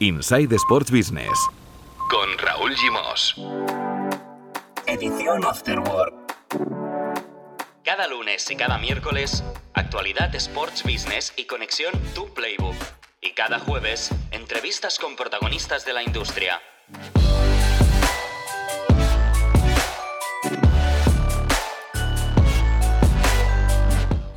Inside Sports Business. Con Raúl Gimos. Edición Afterwork. Cada lunes y cada miércoles, actualidad Sports Business y conexión Tu Playbook. Y cada jueves, entrevistas con protagonistas de la industria.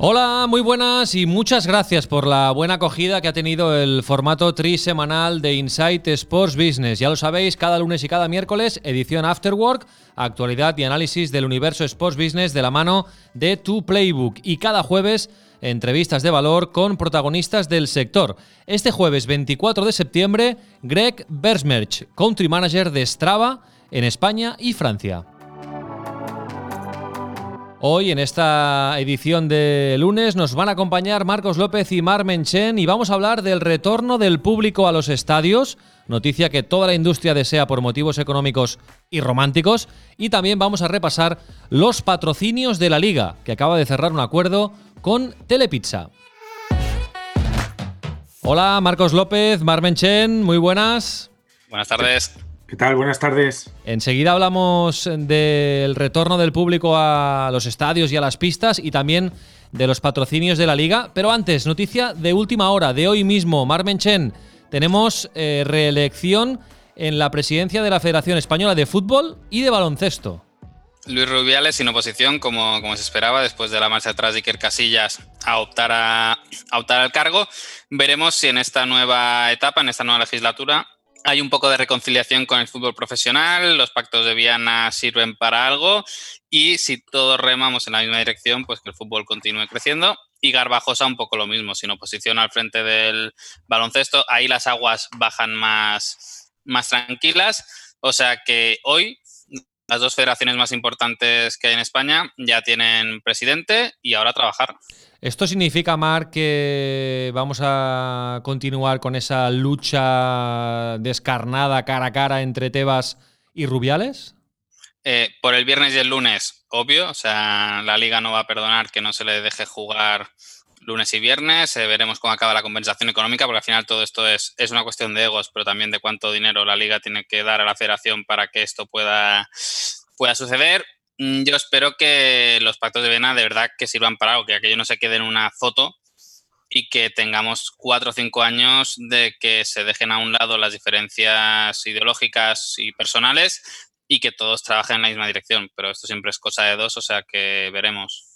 Hola, muy buenas y muchas gracias por la buena acogida que ha tenido el formato trisemanal de Insight Sports Business. Ya lo sabéis, cada lunes y cada miércoles, edición Afterwork, actualidad y análisis del universo Sports Business de la mano de Tu Playbook. Y cada jueves, entrevistas de valor con protagonistas del sector. Este jueves 24 de septiembre, Greg Bersmerch, Country Manager de Strava en España y Francia. Hoy en esta edición de lunes nos van a acompañar Marcos López y Mar Menchen y vamos a hablar del retorno del público a los estadios, noticia que toda la industria desea por motivos económicos y románticos, y también vamos a repasar los patrocinios de la liga, que acaba de cerrar un acuerdo con Telepizza. Hola Marcos López, Mar Menchen, muy buenas. Buenas tardes. ¿Qué tal? Buenas tardes. Enseguida hablamos del retorno del público a los estadios y a las pistas y también de los patrocinios de la liga. Pero antes, noticia de última hora, de hoy mismo, Marmen Chen, tenemos eh, reelección en la presidencia de la Federación Española de Fútbol y de Baloncesto. Luis Rubiales sin oposición, como, como se esperaba, después de la marcha atrás de Iker Casillas a optar, a, a optar al cargo. Veremos si en esta nueva etapa, en esta nueva legislatura, hay un poco de reconciliación con el fútbol profesional, los pactos de Viana sirven para algo y si todos remamos en la misma dirección, pues que el fútbol continúe creciendo. Y Garbajosa un poco lo mismo, sin oposición al frente del baloncesto, ahí las aguas bajan más, más tranquilas. O sea que hoy las dos federaciones más importantes que hay en España ya tienen presidente y ahora trabajar. ¿Esto significa, Mar, que vamos a continuar con esa lucha descarnada cara a cara entre Tebas y Rubiales? Eh, por el viernes y el lunes, obvio. O sea, la liga no va a perdonar que no se le deje jugar lunes y viernes. Eh, veremos cómo acaba la compensación económica, porque al final todo esto es, es una cuestión de egos, pero también de cuánto dinero la liga tiene que dar a la federación para que esto pueda, pueda suceder. Mm, yo espero que los pactos de Viena de verdad que sirvan para algo, que aquello no se quede en una foto y que tengamos cuatro o cinco años de que se dejen a un lado las diferencias ideológicas y personales y que todos trabajen en la misma dirección. Pero esto siempre es cosa de dos, o sea que veremos.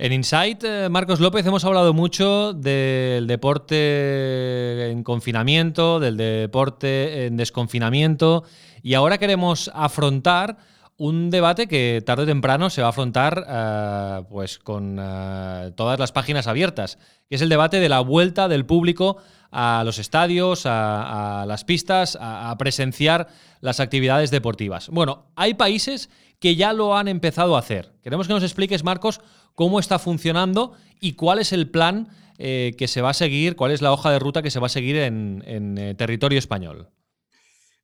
En Insight, eh, Marcos López, hemos hablado mucho del deporte en confinamiento, del deporte en desconfinamiento, y ahora queremos afrontar un debate que tarde o temprano se va a afrontar eh, pues con eh, todas las páginas abiertas, que es el debate de la vuelta del público a los estadios, a, las pistas, a, presenciar las actividades deportivas. Bueno, hay países que ya lo han empezado a hacer. Queremos que nos expliques, Marcos, cómo está funcionando y cuál es el plan eh, que se va a seguir, cuál es la hoja de ruta que se va a seguir en territorio español.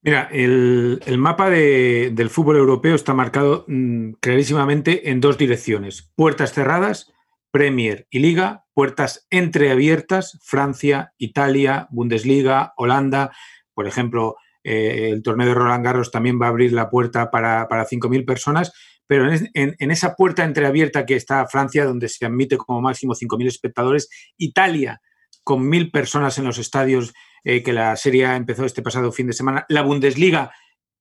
Mira, el, mapa del fútbol europeo está marcado mm, clarísimamente en dos direcciones. Puertas cerradas, Premier y Liga, puertas entreabiertas, Francia, Italia, Bundesliga, Holanda. Por ejemplo, eh, el torneo de Roland Garros también va a abrir la puerta para, para 5.000 personas, pero en, esa puerta entreabierta que está Francia, donde se admite como máximo 5.000 espectadores, Italia, con 1.000 personas en los estadios eh, que la serie empezó este pasado fin de semana. La Bundesliga,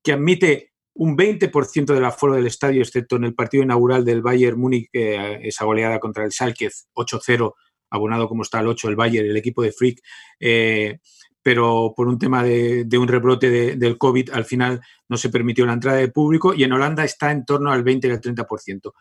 que admite un 20% del aforo del estadio, excepto en el partido inaugural del Bayern Múnich, eh, esa goleada contra el Schalke 8-0, abonado como está el 8, el Bayern, el equipo de Frick, eh, pero por un tema de, un rebrote del COVID al final no se permitió la entrada de público y en Holanda está en torno al 20 y al 30%.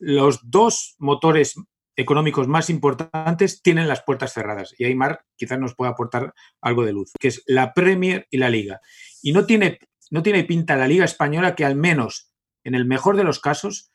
Los dos motores económicos más importantes tienen las puertas cerradas. Y Aymar quizás nos pueda aportar algo de luz, que es la Premier y la Liga. Y no tiene, no tiene pinta la Liga Española que al menos, en el mejor de los casos,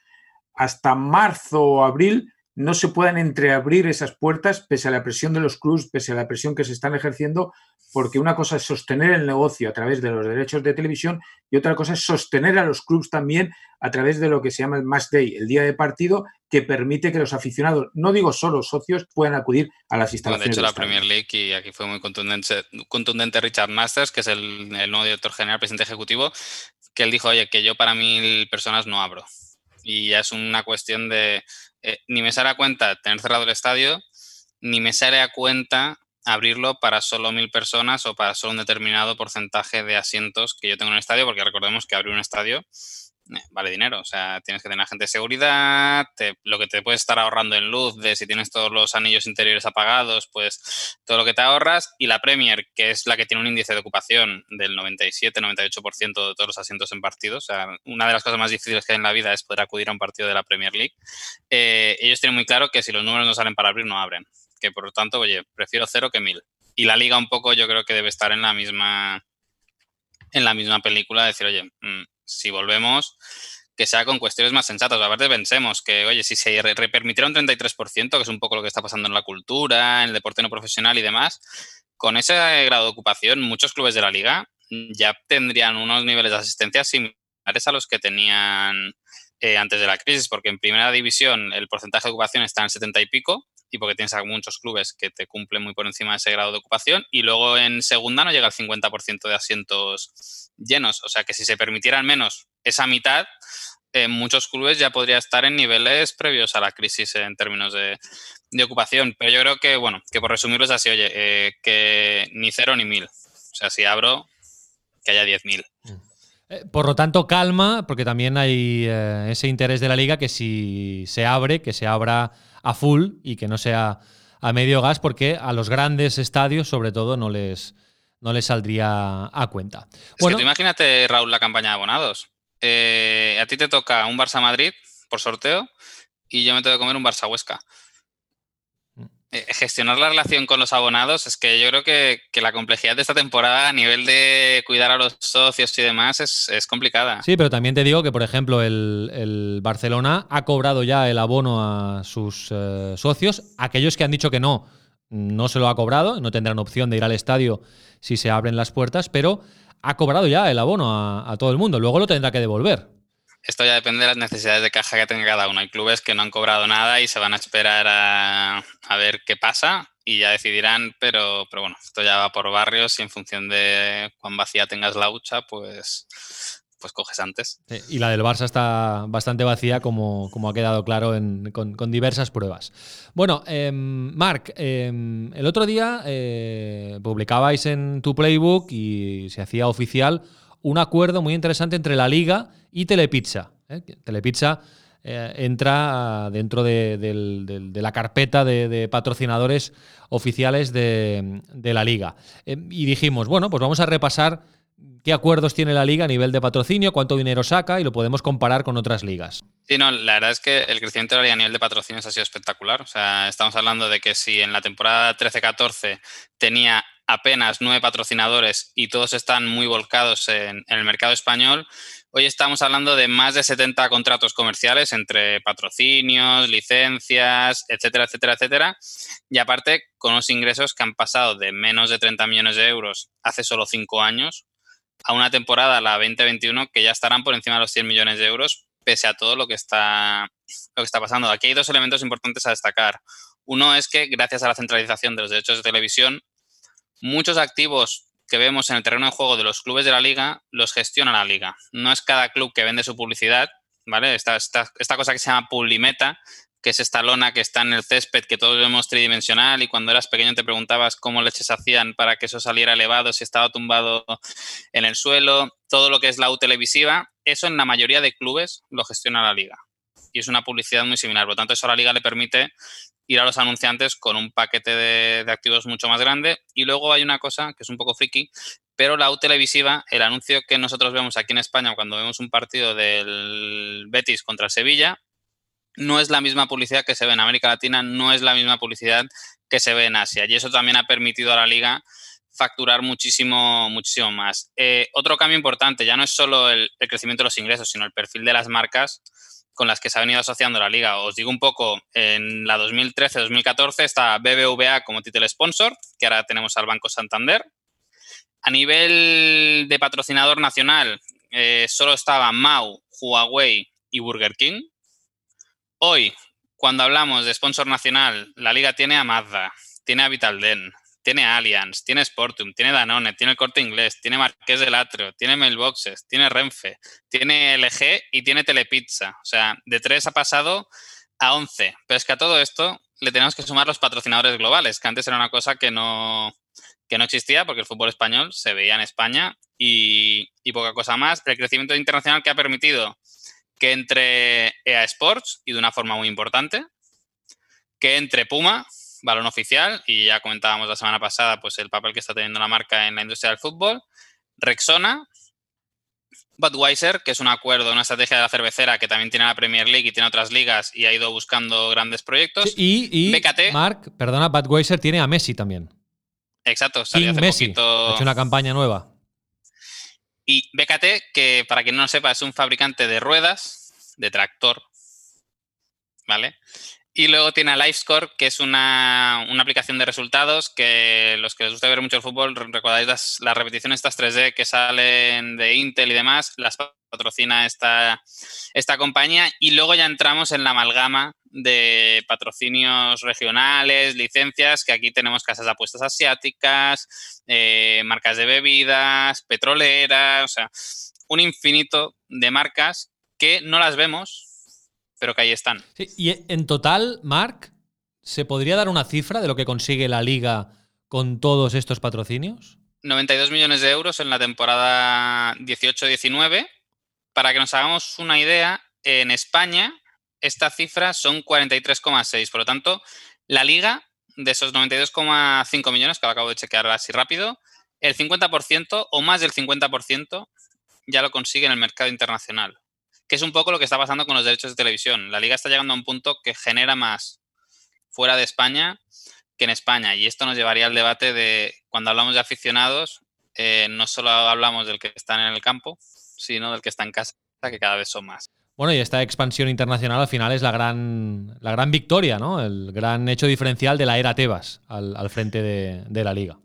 hasta marzo o abril no se puedan entreabrir esas puertas pese a la presión de los clubs, pese a la presión que se están ejerciendo, porque una cosa es sostener el negocio a través de los derechos de televisión y otra cosa es sostener a los clubs también a través de lo que se llama el match day, el día de partido, que permite que los aficionados, no digo solo socios, puedan acudir a las instalaciones. de hecho, la Premier League, y aquí fue muy contundente, contundente Richard Masters, que es el, el nuevo director general, presidente ejecutivo, que él dijo, oye, que yo para mil personas no abro. Y ya es una cuestión de eh, ni me sale a cuenta tener cerrado el estadio, ni me sale a cuenta abrirlo para solo mil personas o para solo un determinado porcentaje de asientos que yo tengo en el estadio, porque recordemos que abrir un estadio vale dinero. O sea, tienes que tener agente de seguridad, lo que te puedes estar ahorrando en luz, de si tienes todos los anillos interiores apagados, pues todo lo que te ahorras. Y la Premier, que es la que tiene un índice de ocupación del 97-98% de todos los asientos en partidos. O sea, una de las cosas más difíciles que hay en la vida es poder acudir a un partido de la Premier League. Eh, ellos tienen muy claro que si los números no salen para abrir, no abren. Que por lo tanto, oye, prefiero cero que mil. Y la liga un poco yo creo que debe estar en la misma en la misma película, decir, oye, mm, si volvemos, que sea con cuestiones más sensatas. Aparte pensemos que, oye, si se permitiera un 33%, que es un poco lo que está pasando en la cultura, en el deporte no profesional y demás, con ese grado de ocupación, muchos clubes de la liga ya tendrían unos niveles de asistencia similares a los que tenían eh, antes de la crisis, porque en primera división el porcentaje de ocupación está en 70 y pico, y porque tienes a muchos clubes que te cumplen muy por encima de ese grado de ocupación, y luego en segunda no llega al 50% de asientos llenos. O sea que si se permitieran menos esa mitad, en muchos clubes ya podría estar en niveles previos a la crisis en términos de, ocupación. Pero yo creo que, bueno, que por resumirlo es así, oye, eh, que ni cero ni mil. O sea, si abro, que haya 10.000. Mm. Eh, por lo tanto, calma, porque también hay eh, ese interés de la liga que si se abre, que se abra a full y que no sea a medio gas, porque a los grandes estadios, sobre todo, no les, no les saldría a cuenta. bueno, que tú imagínate, Raúl, la campaña de abonados. Eh, a ti te toca un Barça Madrid por sorteo y yo me tengo que comer un Barça Huesca. Eh, gestionar la relación con los abonados es que yo creo que, la complejidad de esta temporada a nivel de cuidar a los socios y demás es, complicada. Sí, pero también te digo que, por ejemplo, el, Barcelona ha cobrado ya el abono a sus eh, socios. Aquellos que han dicho que no, no se lo ha cobrado, no tendrán opción de ir al estadio si se abren las puertas, pero ha cobrado ya el abono a todo el mundo. Luego lo tendrá que devolver. Esto ya depende de las necesidades de caja que tenga cada uno. Hay clubes que no han cobrado nada y se van a esperar a, ver qué pasa y ya decidirán, pero, pero bueno, esto ya va por barrios y en función de cuán vacía tengas la hucha, pues, pues coges antes. y la del Barça está bastante vacía, como, como ha quedado claro con, diversas pruebas. Bueno, eh, Marc, em, el otro día eh, publicabais en tu playbook y se hacía oficial un acuerdo muy interesante entre la liga y Telepizza. ¿eh? Telepizza eh, entra dentro de, la carpeta de, patrocinadores oficiales de, la liga. Eh, y dijimos, bueno, pues vamos a repasar qué acuerdos tiene la liga a nivel de patrocinio, cuánto dinero saca y lo podemos comparar con otras ligas. Sí, no, la verdad es que el crecimiento de la liga a nivel de patrocinios ha sido espectacular. O sea, estamos hablando de que si en la temporada 13-14 tenía apenas nueve patrocinadores y todos están muy volcados en, el mercado español, hoy estamos hablando de más de 70 contratos comerciales entre patrocinios, licencias, etcétera, etcétera, etcétera. Y aparte, con unos ingresos que han pasado de menos de 30 millones de euros hace solo cinco años a una temporada, la 2021, que ya estarán por encima de los 100 millones de euros, pese a todo lo que está, lo que está pasando. Aquí hay dos elementos importantes a destacar. Uno es que gracias a la centralización de los derechos de televisión, muchos activos que vemos en el terreno de juego de los clubes de la liga los gestiona la liga. No es cada club que vende su publicidad, ¿vale? Esta, esta, esta cosa que se llama Publimeta, que es esta lona que está en el césped que todos vemos tridimensional y cuando eras pequeño te preguntabas cómo leches hacían para que eso saliera elevado, si estaba tumbado en el suelo, todo lo que es la U televisiva, eso en la mayoría de clubes lo gestiona la liga. Y es una publicidad muy similar. Por lo tanto, eso a la liga le permite ir a los anunciantes con un paquete de, activos mucho más grande. Y luego hay una cosa que es un poco friki, pero la U televisiva, el anuncio que nosotros vemos aquí en España cuando vemos un partido del Betis contra Sevilla, no es la misma publicidad que se ve en América Latina, no es la misma publicidad que se ve en Asia. Y eso también ha permitido a la liga facturar muchísimo, muchísimo más. Eh, otro cambio importante, ya no es solo el, el, crecimiento de los ingresos, sino el perfil de las marcas con las que se ha venido asociando la liga. Os digo un poco, en la 2013-2014 está BBVA como título sponsor, que ahora tenemos al Banco Santander. A nivel de patrocinador nacional, eh, solo estaba Mau, Huawei y Burger King. Hoy, cuando hablamos de sponsor nacional, la liga tiene a Mazda, tiene a Vitalden, tiene Allianz, tiene Sportum, tiene Danone, tiene el Corte Inglés, tiene Marqués del Atrio, tiene Mailboxes, tiene Renfe, tiene LG y tiene Telepizza. O sea, de 3 ha pasado a 11. Pero es que a todo esto le tenemos que sumar los patrocinadores globales, que antes era una cosa que no, que no existía porque el fútbol español se veía en España y, y poca cosa más. El crecimiento internacional que ha permitido que entre EA Sports y de una forma muy importante, que entre Puma, balón oficial, y ya comentábamos la semana pasada pues el papel que está teniendo la marca en la industria del fútbol, Rexona, Budweiser, que es un acuerdo, una estrategia de la cervecera que también tiene la Premier League y tiene otras ligas y ha ido buscando grandes proyectos. y, y BKT, Mark, perdona, Budweiser tiene a Messi también. Exacto, salió hace Messi. poquito. Ha hecho una campaña nueva. Y BKT, que para quien no lo sepa, es un fabricante de ruedas, de tractor, ¿vale? Y luego tiene a LiveScore, que es una, una, aplicación de resultados que los que les gusta ver mucho el fútbol, recordáis las, las, repeticiones estas 3D que salen de Intel y demás, las patrocina esta, esta compañía. Y luego ya entramos en la amalgama de patrocinios regionales, licencias, que aquí tenemos casas de apuestas asiáticas, eh, marcas de bebidas, petroleras, o sea, un infinito de marcas que no las vemos, pero que ahí están. Sí, y en total, Marc, ¿se podría dar una cifra de lo que consigue la liga con todos estos patrocinios? 92 millones de euros en la temporada 18-19. Para que nos hagamos una idea, en España esta cifra son 43,6. Por lo tanto, la liga, de esos 92,5 millones que lo acabo de chequear así rápido, el 50% o más del 50% ya lo consigue en el mercado internacional que es un poco lo que está pasando con los derechos de televisión. La liga está llegando a un punto que genera más fuera de España que en España. Y esto nos llevaría al debate de cuando hablamos de aficionados, eh, no solo hablamos del que está en el campo, sino del que está en casa, que cada vez son más. Bueno, y esta expansión internacional al final es la gran, la gran victoria, ¿no? El gran hecho diferencial de la era Tebas al, frente de la liga.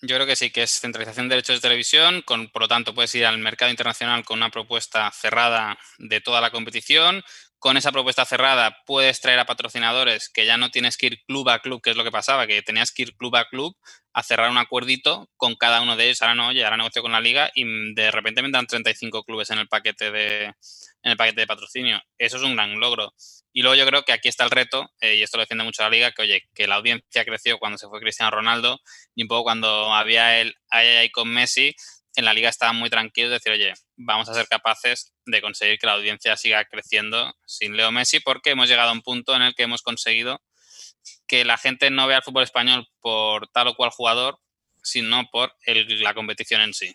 Yo creo que sí, que es centralización de derechos de televisión, con, por lo tanto puedes ir al mercado internacional con una propuesta cerrada de toda la competición. Con esa propuesta cerrada puedes traer a patrocinadores que ya no tienes que ir club a club, que es lo que pasaba, que tenías que ir club a club a cerrar un acuerdito con cada uno de ellos. Ahora no, oye, ahora negocio con la liga y de repente me dan 35 clubes en el paquete de, en el paquete de patrocinio. Eso es un gran logro. Y luego yo creo que aquí está el reto, eh, y esto lo defiende mucho la liga, que oye, que la audiencia creció cuando se fue Cristiano Ronaldo y un poco cuando había él ahí con Messi, en la liga estaban muy tranquilos de decir, oye, vamos a ser capaces de conseguir que la audiencia siga creciendo sin Leo Messi, porque hemos llegado a un punto en el que hemos conseguido que la gente no vea el fútbol español por tal o cual jugador, sino por la competición en sí.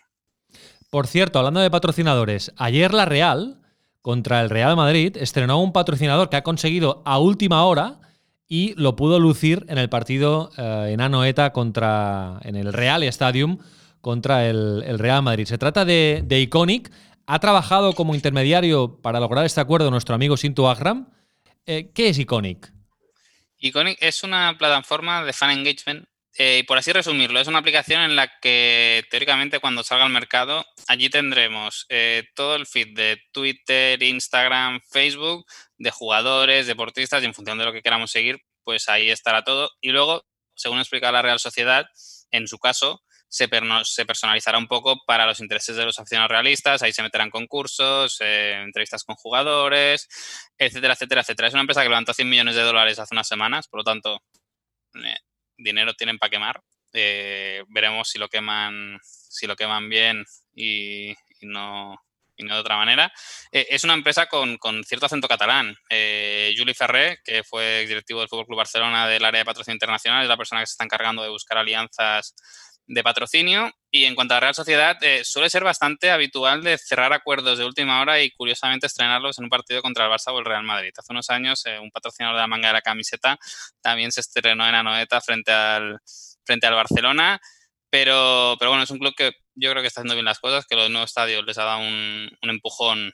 Por cierto, hablando de patrocinadores, ayer la Real contra el Real Madrid, estrenó un patrocinador que ha conseguido a última hora y lo pudo lucir en el partido eh, en Anoeta contra, en el Real Stadium contra el, Real Madrid. Se trata de, Iconic. Ha trabajado como intermediario para lograr este acuerdo nuestro amigo Sintu Agram. Eh, ¿Qué es Iconic? Iconic es una plataforma de fan engagement eh, y por así resumirlo, es una aplicación en la que teóricamente cuando salga al mercado, allí tendremos eh, todo el feed de Twitter, Instagram, Facebook, de jugadores, deportistas y en función de lo que queramos seguir, pues ahí estará todo. Y luego, según explica la Real Sociedad, en su caso, se, personalizará un poco para los intereses de los aficionados realistas, ahí se meterán concursos, eh, entrevistas con jugadores, etcétera, etcétera, etcétera. Es una empresa que levantó 100 millones de dólares hace unas semanas, por lo tanto, eh, dinero tienen para quemar. Eh, veremos si lo queman, si lo queman bien y, no, y no de otra manera. Es una empresa con, con cierto acento catalán. Eh, Juli Ferré, que fue directivo del Fútbol Club Barcelona del área de patrocinio internacional, es la persona que se está encargando de buscar alianzas de patrocinio. Y en cuanto a Real Sociedad, eh, suele ser bastante habitual de cerrar acuerdos de última hora y curiosamente estrenarlos en un partido contra el Barça o el Real Madrid. Hace unos años, eh, un patrocinador de la manga de la camiseta también se estrenó en Anoeta frente al, frente al Barcelona. Pero, pero bueno, es un club que yo creo que está haciendo bien las cosas, que los nuevos estadios les ha dado un, un empujón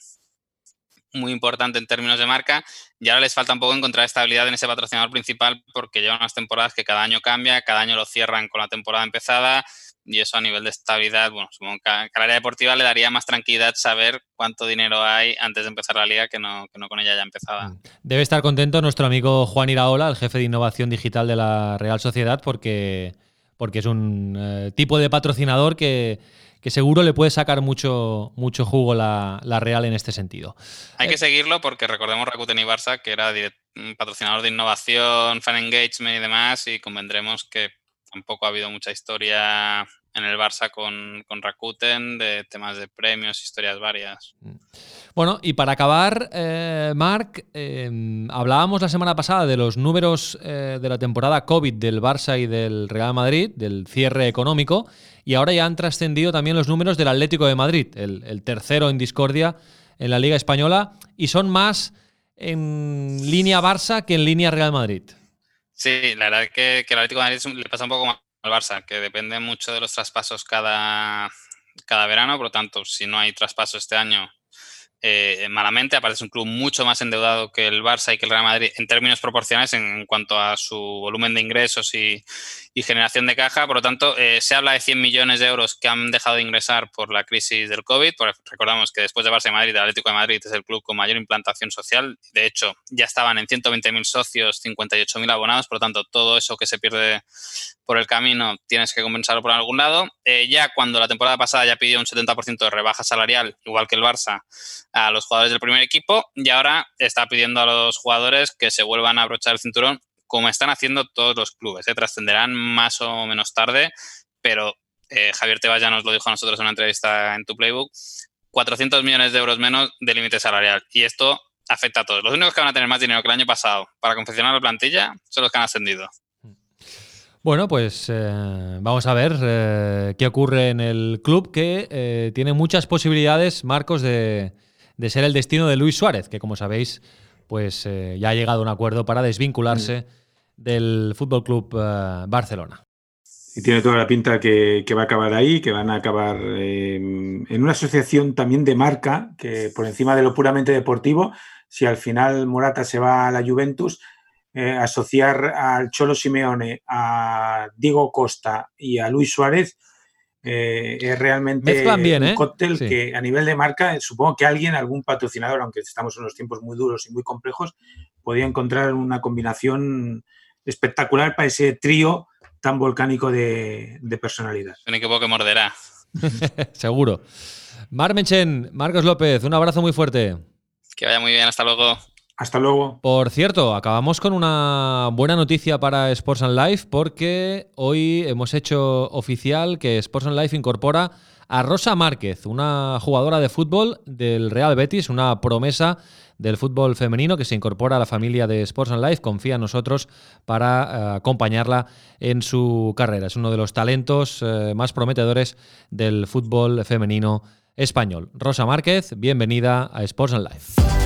muy importante en términos de marca y ahora les falta un poco encontrar estabilidad en ese patrocinador principal porque llevan unas temporadas que cada año cambia, cada año lo cierran con la temporada empezada y eso a nivel de estabilidad, bueno, supongo que a la área deportiva le daría más tranquilidad saber cuánto dinero hay antes de empezar la liga que no, que no con ella ya empezada. Mm. Debe estar contento nuestro amigo Juan Iraola, el jefe de innovación digital de la Real Sociedad, porque, porque es un eh, tipo de patrocinador que, seguro le puede sacar mucho, mucho jugo la, Real en este sentido. Hay que eh, seguirlo porque recordemos Rakuten y Barça, que era patrocinador de innovación, fan engagement y demás, y convendremos que tampoco ha habido mucha historia en el Barça con, con Rakuten de temas de premios, historias varias. Mm. Bueno, y para acabar, eh, Marc, em, hablábamos la semana pasada de los números eh, de la temporada COVID del Barça y del Real Madrid, del cierre económico, y ahora ya han trascendido también los números del Atlético de Madrid, el, el tercero en discordia en la Liga Española, y son más en línea Barça que en línea Real Madrid. Sí, la verdad es que, que el Atlético de Madrid le pasa un poco más al Barça, que depende mucho de los traspasos cada, cada verano, por lo tanto, si no hay traspaso este año, eh, malamente, aparece un club mucho más endeudado que el Barça y que el Real Madrid en términos proporcionales en, cuanto a su volumen de ingresos y, generación de caja. Por lo tanto, eh, se habla de 100 millones de euros que han dejado de ingresar por la crisis del COVID. recordamos que después de Barça y Madrid, el Atlético de Madrid es el club con mayor implantación social. De hecho, ya estaban en 120.000 socios, 58.000 abonados. Por lo tanto, todo eso que se pierde por el camino tienes que compensarlo por algún lado. Eh, ya cuando la temporada pasada ya pidió un 70% de rebaja salarial, igual que el Barça, a los jugadores del primer equipo y ahora está pidiendo a los jugadores que se vuelvan a abrochar el cinturón como están haciendo todos los clubes. ¿eh? Trascenderán más o menos tarde, pero eh, Javier Tebas ya nos lo dijo a nosotros en una entrevista en tu playbook, 400 millones de euros menos de límite salarial. Y esto afecta a todos. Los únicos que van a tener más dinero que el año pasado para confeccionar la plantilla son los que han ascendido. Bueno, pues eh, vamos a ver qué ocurre en el club que tiene muchas posibilidades, Marcos, de, de ser el destino de Luis Suárez, que como sabéis, pues eh, ya ha llegado a un acuerdo para desvincularse mm. del Fútbol Club eh, Barcelona. Y tiene toda la pinta que, va a acabar ahí, que van a acabar en una asociación también de marca, que por encima de lo puramente deportivo, si al final Morata se va a la Juventus, eh, asociar al Cholo Simeone, a Diego Costa y a Luis Suárez, eh, es realmente un ¿eh? cóctel que a nivel de marca, supongo que alguien, algún patrocinador, aunque estamos en unos tiempos muy duros y muy complejos, podía encontrar una combinación espectacular para ese trío tan volcánico de, personalidad. Un equipo que morderá. Seguro. Marmenchen, Marcos López, un abrazo muy fuerte. Que vaya muy bien, hasta luego. Hasta luego. Por cierto, acabamos con una buena noticia para Sports and Life porque hoy hemos hecho oficial que Sports and Life incorpora a Rosa Márquez, una jugadora de fútbol del Real Betis, una promesa del fútbol femenino que se incorpora a la familia de Sports and Life, confía en nosotros para eh, acompañarla en su carrera. Es uno de los talentos eh, más prometedores del fútbol femenino español. Rosa Márquez, bienvenida a Sports and Life.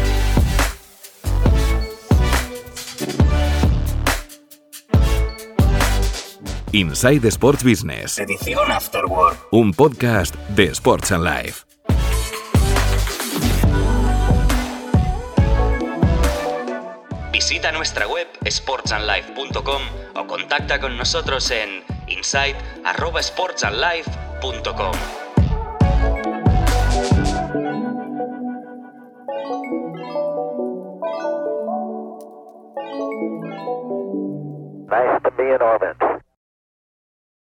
Inside Sports Business. Edición Afterword. Un podcast de Sports and Life. Visita nuestra web sportsandlife.com o contacta con nosotros en insight@sportsandlife.com. Nice to be in orbit.